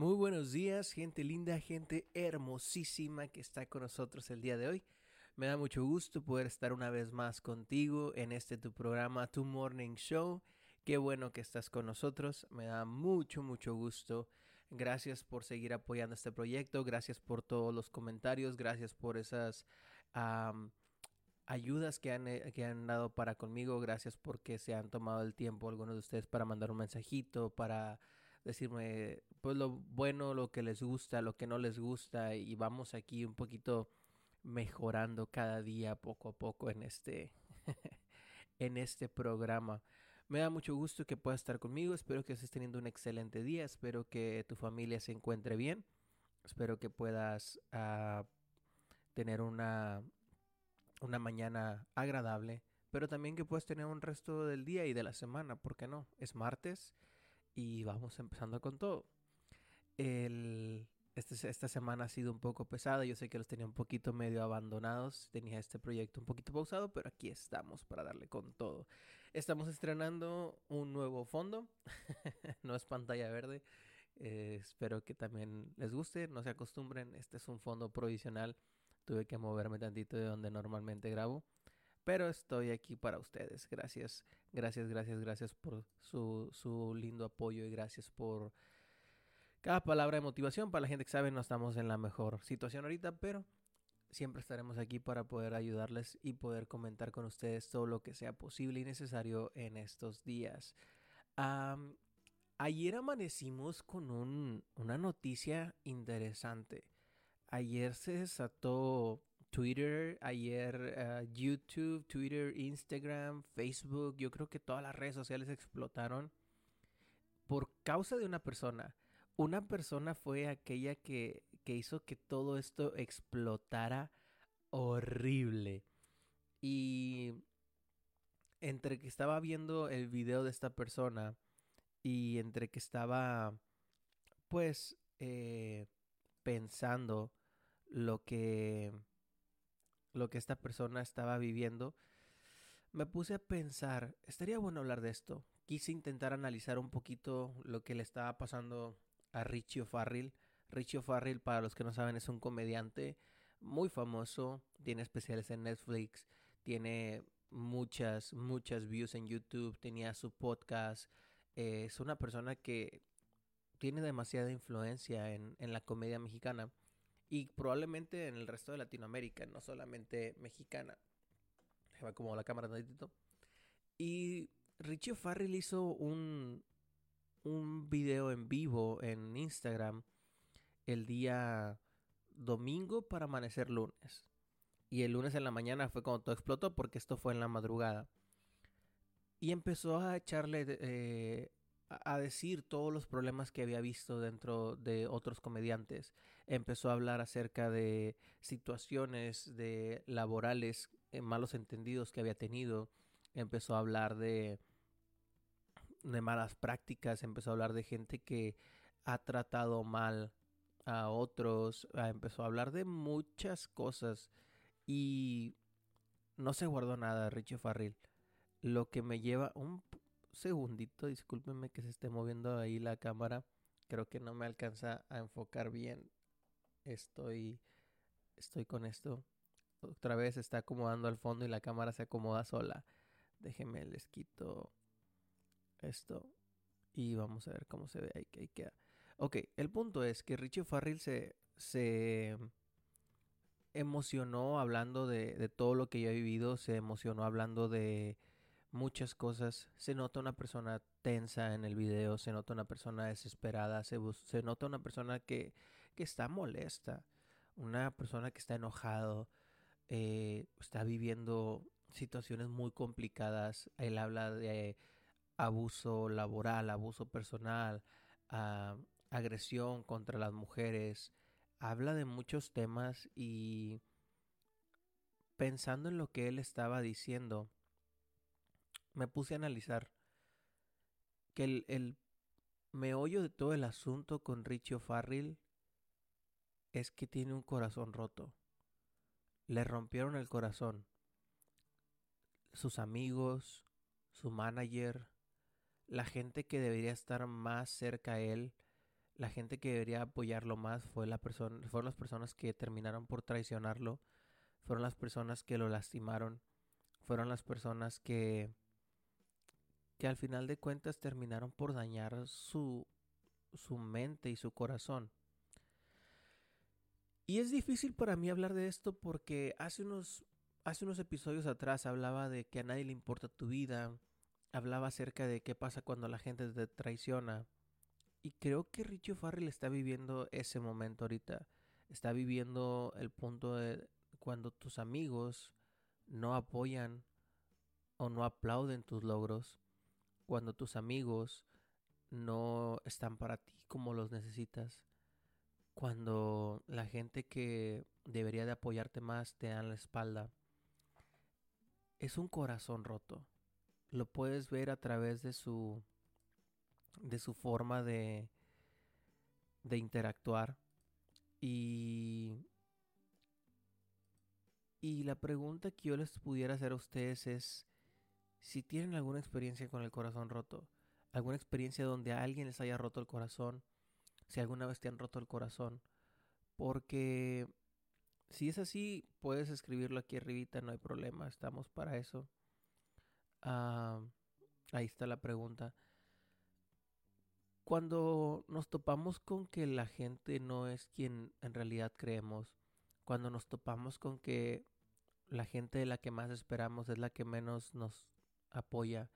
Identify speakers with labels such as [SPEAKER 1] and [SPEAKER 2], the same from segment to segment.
[SPEAKER 1] Muy buenos días, gente linda, gente hermosísima que está con nosotros el día de hoy. Me da mucho gusto poder estar una vez más contigo en este tu programa, Tu Morning Show. Qué bueno que estás con nosotros. Me da mucho, mucho gusto. Gracias por seguir apoyando este proyecto. Gracias por todos los comentarios. Gracias por esas ayudas que han, eh, que han dado para conmigo. Gracias porque se han tomado el tiempo algunos de ustedes para mandar un mensajito, para decirme pues lo bueno, lo que les gusta, lo que no les gusta y vamos aquí un poquito mejorando cada día poco a poco en este en este programa. Me da mucho gusto que puedas estar conmigo. Espero que estés teniendo un excelente día. Espero que tu familia se encuentre bien. Espero que puedas uh, tener una una mañana agradable, pero también que puedas tener un resto del día y de la semana, ¿por qué no? Es martes y vamos empezando con todo. El, este, esta semana ha sido un poco pesada, yo sé que los tenía un poquito medio abandonados, tenía este proyecto un poquito pausado, pero aquí estamos para darle con todo. Estamos estrenando un nuevo fondo, no es pantalla verde, eh, espero que también les guste, no se acostumbren, este es un fondo provisional Tuve que moverme tantito de donde normalmente grabo. Pero estoy aquí para ustedes. Gracias, gracias, gracias, gracias por su, su lindo apoyo y gracias por cada palabra de motivación. Para la gente que sabe, no estamos en la mejor situación ahorita, pero siempre estaremos aquí para poder ayudarles y poder comentar con ustedes todo lo que sea posible y necesario en estos días. ayer amanecimos con un, una noticia interesante. Ayer se desató Twitter, ayer eh, YouTube, Twitter, Instagram, Facebook, yo creo que todas las redes sociales explotaron por causa de una persona. Una persona fue aquella que, que hizo que todo esto explotara horrible. Y entre que estaba viendo el video de esta persona y entre que estaba pues eh, pensando lo que lo que esta persona estaba viviendo, me puse a pensar, estaría bueno hablar de esto. Quise intentar analizar un poquito lo que le estaba pasando a Richie O'Farrill. Richie O'Farrill, para los que no saben, es un comediante muy famoso, tiene especiales en Netflix, tiene muchas, muchas views en YouTube, tenía su podcast. es una persona que tiene demasiada influencia en, en la comedia mexicana y probablemente en el resto de Latinoamérica, no solamente mexicana. Se va como la cámara tantito. Y Richie Farrell hizo un, un video en vivo en Instagram el día domingo para amanecer lunes. Y el lunes en la mañana fue cuando todo explotó porque esto fue en la madrugada. Y empezó a echarle eh, a decir todos los problemas que había visto dentro de otros comediantes. Empezó a hablar acerca de situaciones de laborales eh, malos entendidos que había tenido. Empezó a hablar de, de malas prácticas. Empezó a hablar de gente que ha tratado mal a otros. Ah, empezó a hablar de muchas cosas. Y no se guardó nada, Richie Farrell. Lo que me lleva un segundito, discúlpenme que se esté moviendo ahí la cámara. Creo que no me alcanza a enfocar bien. Estoy estoy con esto. Otra vez está acomodando al fondo y la cámara se acomoda sola. Déjenme les quito esto y vamos a ver cómo se ve ahí, ahí queda. Ok, el punto es que Richie Farrell se, se emocionó hablando de, de todo lo que yo he vivido, se emocionó hablando de muchas cosas. Se nota una persona tensa en el video, se nota una persona desesperada, se, se nota una persona que, está molesta, una persona que está enojado, eh, está viviendo situaciones muy complicadas. Él habla de abuso laboral, abuso personal, uh, agresión contra las mujeres. Habla de muchos temas y pensando en lo que él estaba diciendo, me puse a analizar que el, el meollo de todo el asunto con Richie Farrell es que tiene un corazón roto. Le rompieron el corazón. Sus amigos, su manager, la gente que debería estar más cerca a él, la gente que debería apoyarlo más fue la persona, fueron las personas que terminaron por traicionarlo, fueron las personas que lo lastimaron, fueron las personas que que al final de cuentas terminaron por dañar su su mente y su corazón. Y es difícil para mí hablar de esto porque hace unos hace unos episodios atrás hablaba de que a nadie le importa tu vida, hablaba acerca de qué pasa cuando la gente te traiciona. Y creo que Richie Farrell está viviendo ese momento ahorita. Está viviendo el punto de cuando tus amigos no apoyan o no aplauden tus logros. Cuando tus amigos no están para ti como los necesitas. Cuando la gente que debería de apoyarte más te dan la espalda. Es un corazón roto. Lo puedes ver a través de su de su forma de, de interactuar. Y, y la pregunta que yo les pudiera hacer a ustedes es si tienen alguna experiencia con el corazón roto, alguna experiencia donde a alguien les haya roto el corazón, si alguna vez te han roto el corazón, porque si es así, puedes escribirlo aquí arribita, no hay problema, estamos para eso. Ah, ahí está la pregunta. Cuando nos topamos con que la gente no es quien en realidad creemos, cuando nos topamos con que la gente de la que más esperamos es la que menos nos apoya,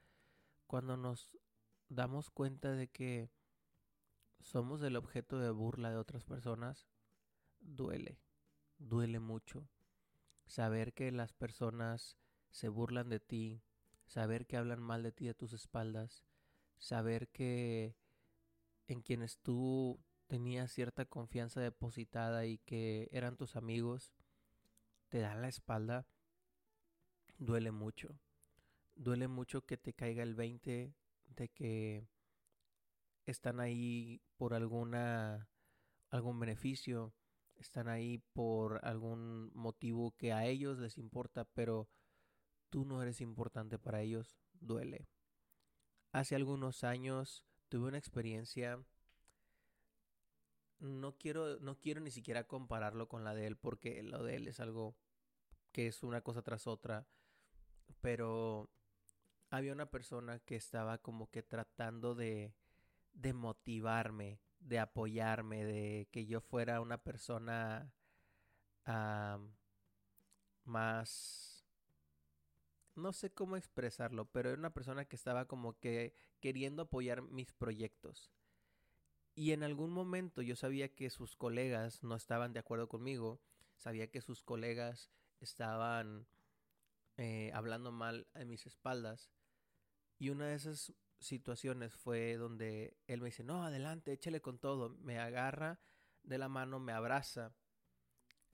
[SPEAKER 1] cuando nos damos cuenta de que somos el objeto de burla de otras personas, duele, duele mucho. Saber que las personas se burlan de ti, saber que hablan mal de ti a tus espaldas, saber que en quienes tú tenías cierta confianza depositada y que eran tus amigos, te dan la espalda, duele mucho. Duele mucho que te caiga el 20 de que están ahí por alguna algún beneficio, están ahí por algún motivo que a ellos les importa, pero tú no eres importante para ellos, duele. Hace algunos años tuve una experiencia no quiero no quiero ni siquiera compararlo con la de él porque lo de él es algo que es una cosa tras otra pero había una persona que estaba como que tratando de de motivarme de apoyarme de que yo fuera una persona más no sé cómo expresarlo, pero era una persona que estaba como que queriendo apoyar mis proyectos. Y en algún momento yo sabía que sus colegas no estaban de acuerdo conmigo, sabía que sus colegas estaban eh, hablando mal a mis espaldas. Y una de esas situaciones fue donde él me dice, no, adelante, échale con todo. Me agarra de la mano, me abraza.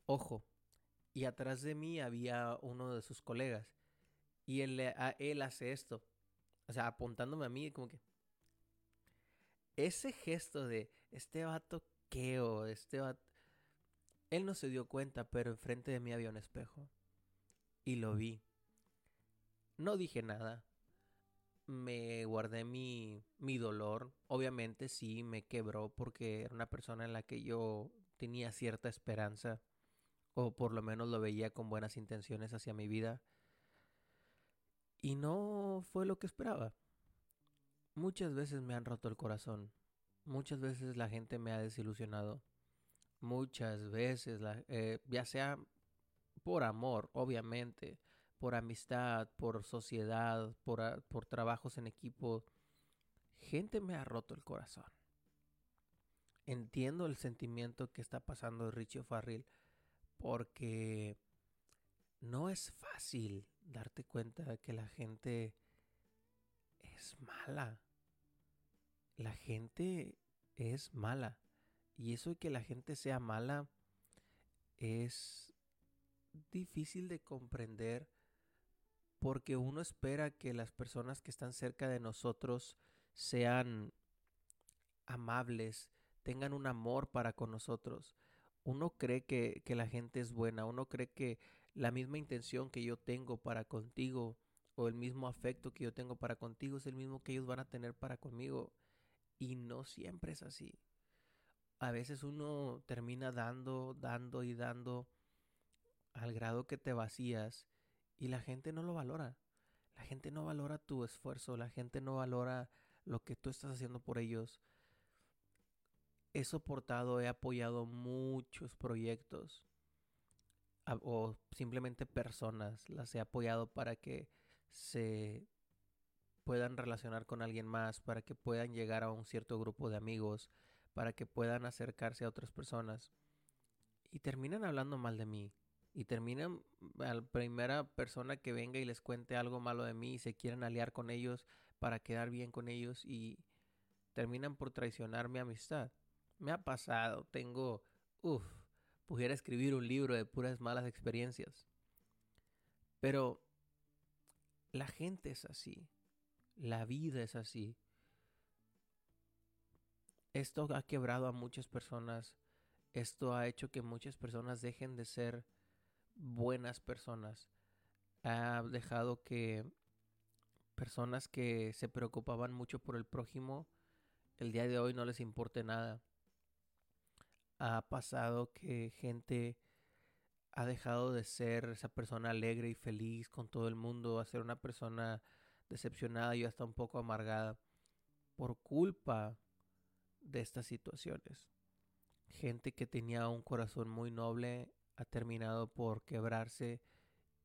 [SPEAKER 1] Ojo. Y atrás de mí había uno de sus colegas. Y él, a, él hace esto. O sea, apuntándome a mí, como que. Ese gesto de este vato queo, este vato. Él no se dio cuenta, pero enfrente de mí había un espejo. Y lo vi. No dije nada. Me guardé mi, mi dolor. Obviamente sí, me quebró porque era una persona en la que yo tenía cierta esperanza. O por lo menos lo veía con buenas intenciones hacia mi vida. Y no fue lo que esperaba. Muchas veces me han roto el corazón. Muchas veces la gente me ha desilusionado. Muchas veces, la, eh, ya sea por amor, obviamente, por amistad, por sociedad, por, trabajos en equipo, gente me ha roto el corazón. Entiendo el sentimiento que está pasando Richie Farrell porque no es fácil darte cuenta de que la gente es mala. La gente es mala. Y eso de que la gente sea mala es difícil de comprender porque uno espera que las personas que están cerca de nosotros sean amables, tengan un amor para con nosotros. Uno cree que, que la gente es buena, uno cree que la misma intención que yo tengo para contigo o el mismo afecto que yo tengo para contigo es el mismo que ellos van a tener para conmigo. Y no siempre es así. a veces uno termina dando, dando y dando al grado que te vacías y la gente no lo valora. La gente no valora tu esfuerzo, la gente no valora lo que tú estás haciendo por ellos. He soportado, he apoyado muchos proyectos o simplemente personas, las he apoyado para que se puedan relacionar con alguien más, para que puedan llegar a un cierto grupo de amigos, para que puedan acercarse a otras personas. Y terminan hablando mal de mí. Y terminan a la primera persona que venga y les cuente algo malo de mí y se quieren aliar con ellos para quedar bien con ellos y terminan por traicionar mi amistad. Me ha pasado, tengo, uff, pudiera escribir un libro de puras malas experiencias. Pero la gente es así, la vida es así. Esto ha quebrado a muchas personas, esto ha hecho que muchas personas dejen de ser buenas personas. Ha dejado que personas que se preocupaban mucho por el prójimo, el día de hoy no les importe nada. Ha pasado que gente ha dejado de ser esa persona alegre y feliz con todo el mundo a ser una persona decepcionada y hasta un poco amargada por culpa de estas situaciones. Gente que tenía un corazón muy noble ha terminado por quebrarse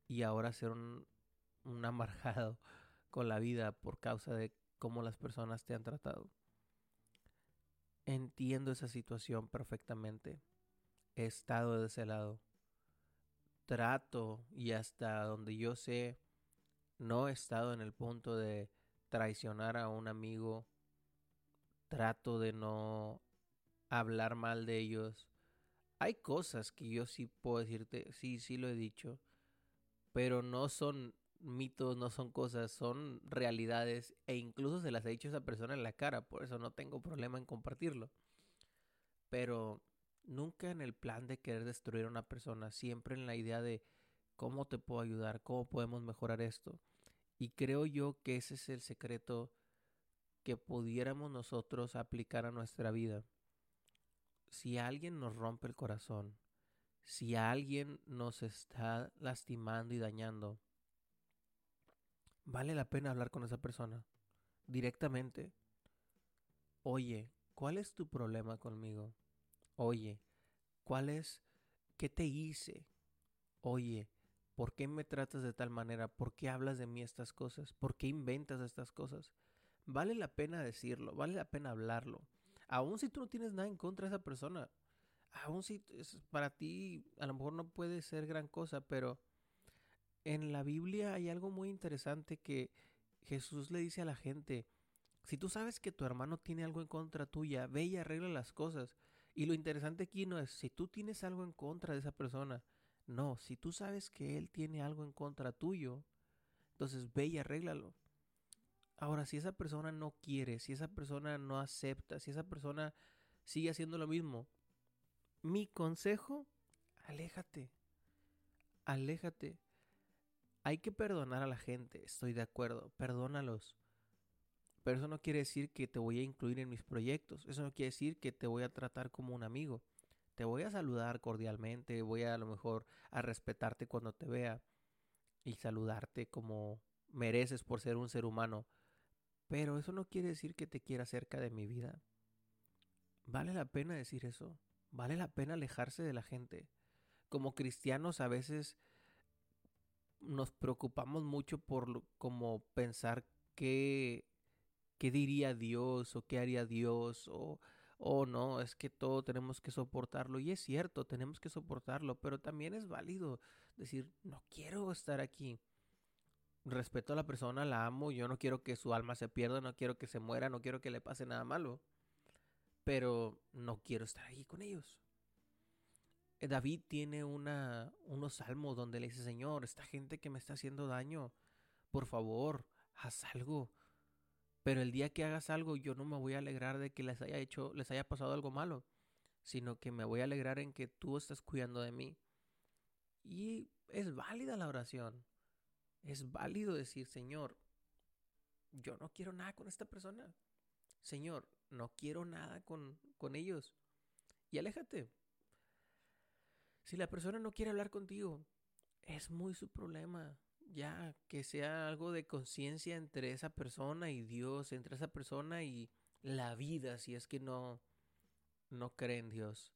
[SPEAKER 1] y ahora ser un, un amargado con la vida por causa de cómo las personas te han tratado. Entiendo esa situación perfectamente. He estado de ese lado. Trato y hasta donde yo sé, no he estado en el punto de traicionar a un amigo. Trato de no hablar mal de ellos hay cosas que yo sí puedo decirte, sí, sí lo he dicho, pero no son mitos, no son cosas, son realidades e incluso se las he dicho a esa persona en la cara, por eso no tengo problema en compartirlo. Pero nunca en el plan de querer destruir a una persona, siempre en la idea de cómo te puedo ayudar, cómo podemos mejorar esto. Y creo yo que ese es el secreto que pudiéramos nosotros aplicar a nuestra vida si alguien nos rompe el corazón, si alguien nos está lastimando y dañando, vale la pena hablar con esa persona directamente. Oye, ¿cuál es tu problema conmigo? Oye, ¿cuál es, qué te hice? Oye, ¿por qué me tratas de tal manera? ¿Por qué hablas de mí estas cosas? ¿Por qué inventas estas cosas? Vale la pena decirlo, vale la pena hablarlo. Aún si tú no tienes nada en contra de esa persona, aún si para ti a lo mejor no puede ser gran cosa, pero en la Biblia hay algo muy interesante que Jesús le dice a la gente, si tú sabes que tu hermano tiene algo en contra tuya, ve y arregla las cosas. Y lo interesante aquí no es si tú tienes algo en contra de esa persona, no, si tú sabes que él tiene algo en contra tuyo, entonces ve y arréglalo. Ahora, si esa persona no quiere, si esa persona no acepta, si esa persona sigue haciendo lo mismo, mi consejo, aléjate. Aléjate. Hay que perdonar a la gente, estoy de acuerdo, perdónalos. Pero eso no quiere decir que te voy a incluir en mis proyectos, eso no quiere decir que te voy a tratar como un amigo. Te voy a saludar cordialmente, voy a, a lo mejor a respetarte cuando te vea y saludarte como mereces por ser un ser humano pero eso no quiere decir que te quiera cerca de mi vida. Vale la pena decir eso. Vale la pena alejarse de la gente. Como cristianos a veces nos preocupamos mucho por como pensar qué, qué diría Dios o qué haría Dios o, o no, es que todo tenemos que soportarlo. Y es cierto, tenemos que soportarlo, pero también es válido decir, no quiero estar aquí respeto a la persona, la amo, yo no quiero que su alma se pierda, no quiero que se muera, no quiero que le pase nada malo, pero no quiero estar ahí con ellos. Eh, David tiene unos salmos donde le dice, Señor, esta gente que me está haciendo daño, por favor, haz algo. Pero el día que hagas algo, yo no me voy a alegrar de que les haya hecho, les haya pasado algo malo, sino que me voy a alegrar en que tú estás cuidando de mí. Y es válida la oración es válido decir, Señor, yo no quiero nada con esta persona. Señor, no quiero nada con, con ellos. y aléjate. Si la persona no quiere hablar contigo, es muy su problema. Ya, que sea algo de conciencia entre esa persona y Dios, entre esa persona y la vida, si es que no, no cree en Dios.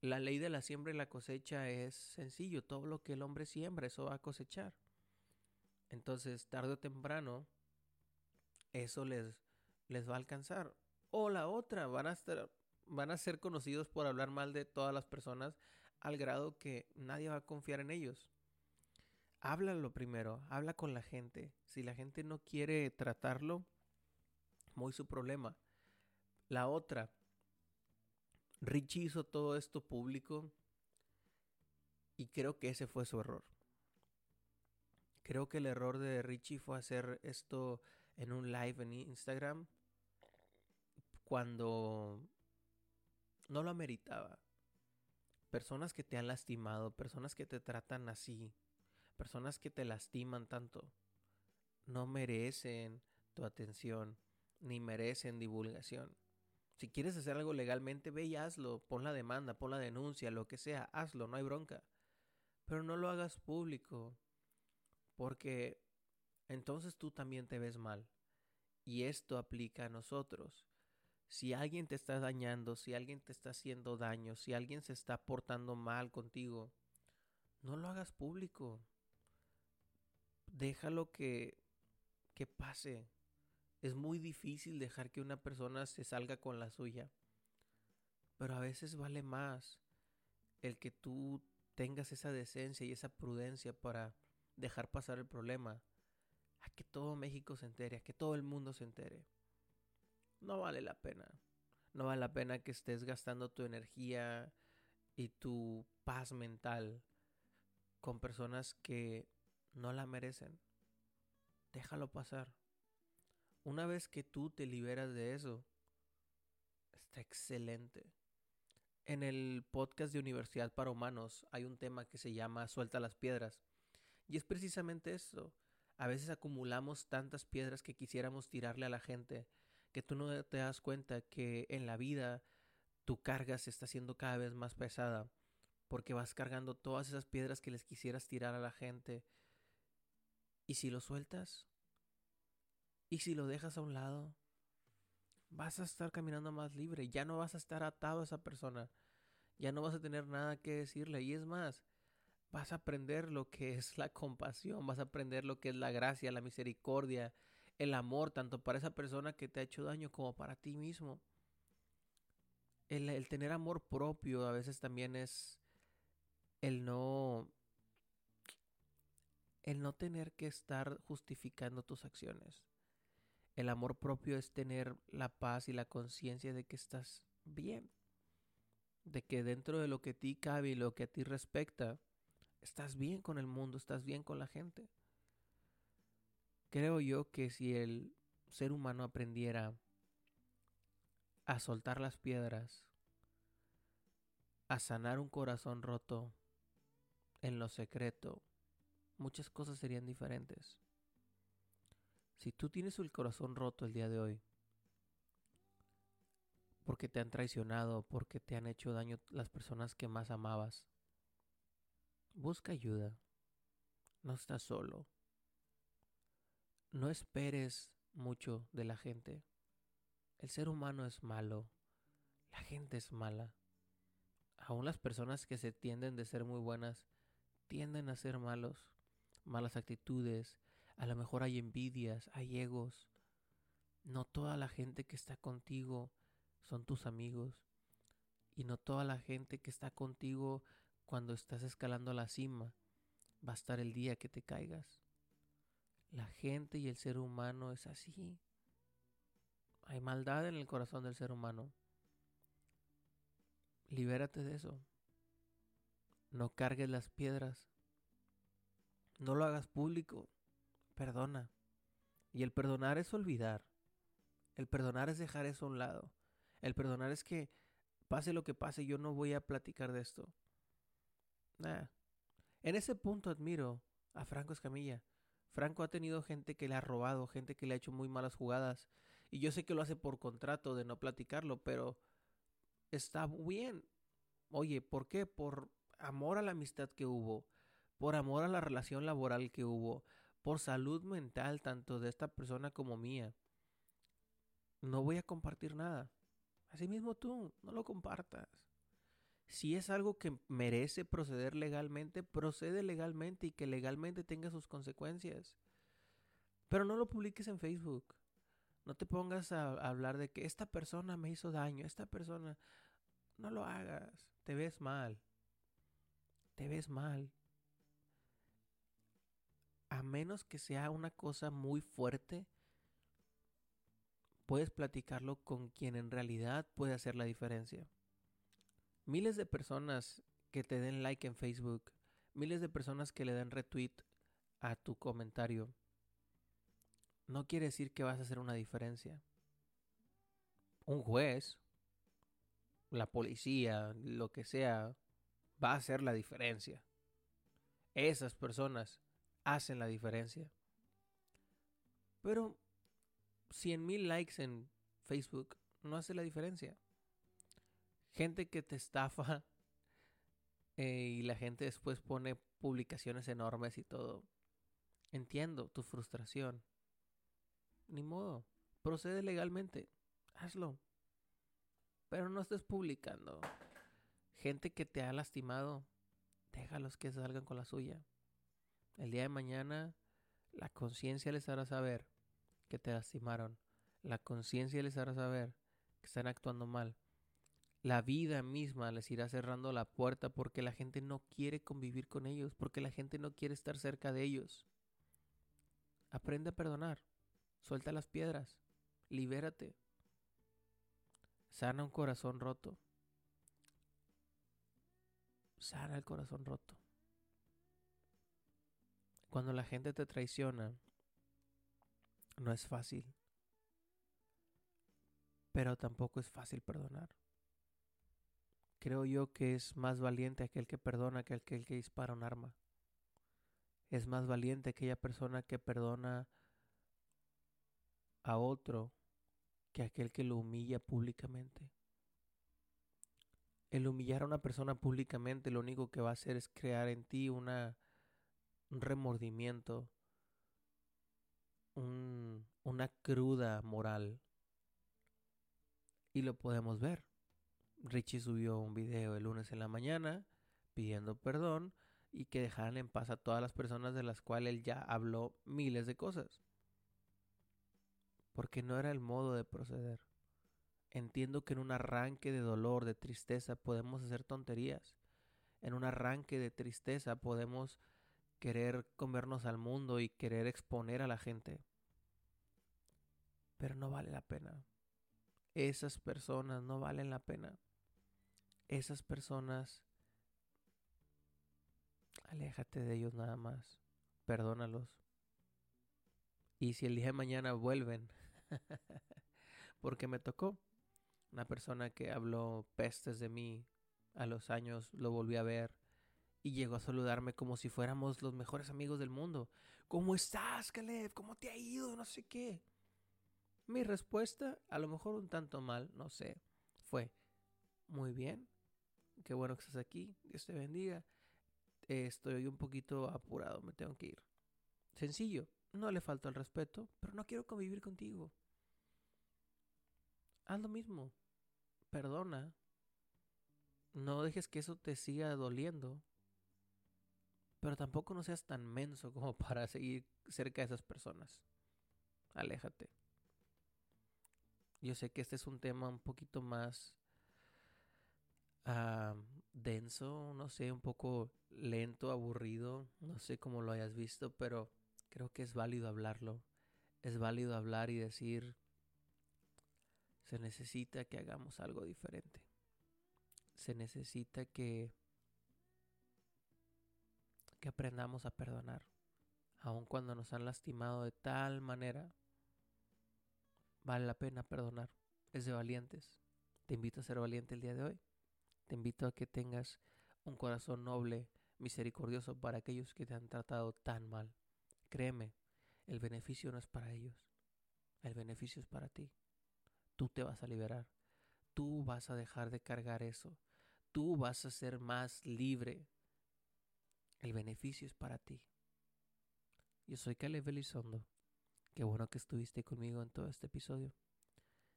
[SPEAKER 1] La ley de la siembra y la cosecha es sencillo. Todo lo que el hombre siembra, eso va a cosechar. Entonces, tarde o temprano, eso les, les va a alcanzar. O la otra, van a estar, van a ser conocidos por hablar mal de todas las personas al grado que nadie va a confiar en ellos. Háblalo primero, habla con la gente. Si la gente no quiere tratarlo, muy su problema. La otra, Richie hizo todo esto público y creo que ese fue su error. Creo que el error de Richie fue hacer esto en un live en Instagram cuando no lo ameritaba. Personas que te han lastimado, personas que te tratan así, personas que te lastiman tanto, no merecen tu atención, ni merecen divulgación. Si quieres hacer algo legalmente, ve y hazlo, pon la demanda, pon la denuncia, lo que sea, hazlo, no hay bronca. Pero no lo hagas público, porque entonces tú también te ves mal. Y esto aplica a nosotros. Si alguien te está dañando, si alguien te está haciendo daño, si alguien se está portando mal contigo, no lo hagas público. Déjalo que, que pase. Es muy difícil dejar que una persona se salga con la suya. Pero a veces vale más el que tú tengas esa decencia y esa prudencia para dejar pasar el problema a que todo México se entere, a que todo el mundo se entere no vale la pena. No vale la pena que estés gastando tu energía y tu paz mental con personas que no la merecen. Déjalo pasar. Una vez que tú te liberas de eso, está excelente. En el podcast de Universidad para Humanos hay un tema que se llama Suelta las piedras. Y es precisamente eso. A veces acumulamos tantas piedras que quisiéramos tirarle a la gente que tú no te das cuenta que en la vida tu carga se está haciendo cada vez más pesada porque vas cargando todas esas piedras que les quisieras tirar a la gente. ¿Y si lo sueltas? ¿Y si lo dejas a un lado? Vas a estar caminando más libre, ya no vas a estar atado a esa persona, ya no vas a tener nada que decirle. Y es más, vas a aprender lo que es la compasión, vas a aprender lo que es la gracia, la misericordia, el amor tanto para esa persona que te ha hecho daño como para ti mismo. El, tener amor propio a veces también es el no el no tener que estar justificando tus acciones. El amor propio es tener la paz y la conciencia de que estás bien. De que dentro de lo que a ti cabe y lo que a ti respecta, estás bien con el mundo, estás bien con la gente. Creo yo que si el ser humano aprendiera a soltar las piedras, a sanar un corazón roto en lo secreto, muchas cosas serían diferentes. Si tú tienes el corazón roto el día de hoy, porque te han traicionado, porque te han hecho daño las personas que más amabas, busca ayuda. No estás solo. No esperes mucho de la gente. El ser humano es malo. La gente es mala. Aún las personas que se tienden de ser muy buenas tienden a ser malos. Malas actitudes. A lo mejor hay envidias, hay egos. No toda la gente que está contigo son tus amigos. Y no toda la gente que está contigo cuando estás escalando la cima va a estar el día que te caigas. La gente y el ser humano es así. Hay maldad en el corazón del ser humano. Libérate de eso. No cargues las piedras. No lo hagas público. Perdona. Y el perdonar es olvidar. El perdonar es dejar eso a un lado. El perdonar es que pase lo que pase, yo no voy a platicar de esto. En ese punto admiro a Franco Escamilla. Franco ha tenido gente que le ha robado, gente que le ha hecho muy malas jugadas. Y yo sé que lo hace por contrato de no platicarlo, pero está bien. Oye, ¿por qué? Por amor a la amistad que hubo, por amor a la relación laboral que hubo, por salud mental tanto de esta persona como mía. No voy a compartir nada. Asimismo tú, no lo compartas. Si es algo que merece proceder legalmente, procede legalmente y que legalmente tenga sus consecuencias. Pero no lo publiques en Facebook. No te pongas a, hablar de que esta persona me hizo daño, esta persona... No lo hagas, te ves mal. Te ves mal. A menos que sea una cosa muy fuerte, puedes platicarlo con quien en realidad puede hacer la diferencia miles de personas que te den like en Facebook, miles de personas que le den retweet a tu comentario, no quiere decir que vas a hacer una diferencia. Un juez, la policía, lo que sea, va a hacer la diferencia. Esas personas hacen la diferencia. Pero 100 mil likes en Facebook no hace la diferencia gente que te estafa eh, y la gente después pone publicaciones enormes y todo. Entiendo tu frustración. Ni modo. Procede legalmente. Hazlo. Pero no estés publicando. Gente que te ha lastimado, déjalos que salgan con la suya. El día de mañana, la conciencia les hará saber que te lastimaron. La conciencia les hará saber que están actuando mal la vida misma les irá cerrando la puerta porque la gente no quiere convivir con ellos, porque la gente no quiere estar cerca de ellos. Aprende a perdonar, suelta las piedras, libérate, sana un corazón roto, sana el corazón roto. Cuando la gente te traiciona, no es fácil, pero tampoco es fácil perdonar creo yo que es más valiente aquel que perdona que aquel que dispara un arma. Es más valiente aquella persona que perdona a otro que aquel que lo humilla públicamente. El humillar a una persona públicamente lo único que va a hacer es crear en ti una, un remordimiento, una cruda moral. Y lo podemos ver. Richie subió un video el lunes en la mañana pidiendo perdón y que dejaran en paz a todas las personas de las cuales él ya habló miles de cosas. Porque no era el modo de proceder. Entiendo que en un arranque de dolor, de tristeza, podemos hacer tonterías. En un arranque de tristeza podemos querer comernos al mundo y querer exponer a la gente. Pero no vale la pena. Esas personas no valen la pena esas personas, aléjate de ellos nada más, perdónalos. Y si el día de mañana vuelven, porque me tocó, una persona que habló pestes de mí, a los años lo volví a ver y llegó a saludarme como si fuéramos los mejores amigos del mundo. ¿Cómo estás, Caleb? ¿Cómo te ha ido? No sé qué. Mi respuesta, a lo mejor un tanto mal, no sé, fue muy bien, Qué bueno que estás aquí. Dios te bendiga. estoy un poquito apurado, me tengo que ir. Sencillo, no le falta el respeto, pero no quiero convivir contigo. Haz lo mismo. Perdona. No dejes que eso te siga doliendo. Pero tampoco no seas tan menso como para seguir cerca de esas personas. Aléjate. Yo sé que este es un tema un poquito más Ah, denso, no sé, un poco lento, aburrido, no sé cómo lo hayas visto, pero creo que es válido hablarlo. Es válido hablar y decir, se necesita que hagamos algo diferente. Se necesita que que aprendamos a perdonar, aun cuando nos han lastimado de tal manera. Vale la pena perdonar. Es de valientes. Te invito a ser valiente el día de hoy. Te invito a que tengas un corazón noble, misericordioso para aquellos que te han tratado tan mal. Créeme, el beneficio no es para ellos, el beneficio es para ti. Tú te vas a liberar, tú vas a dejar de cargar eso. Tú vas a ser más libre. El beneficio es para ti. Yo soy Caleb Elizondo. Qué bueno que estuviste conmigo en todo este episodio.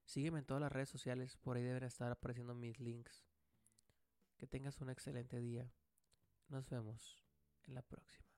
[SPEAKER 1] Sígueme en todas las redes sociales, por ahí deben estar apareciendo mis links. Que tengas un excelente día. Nos vemos en la próxima.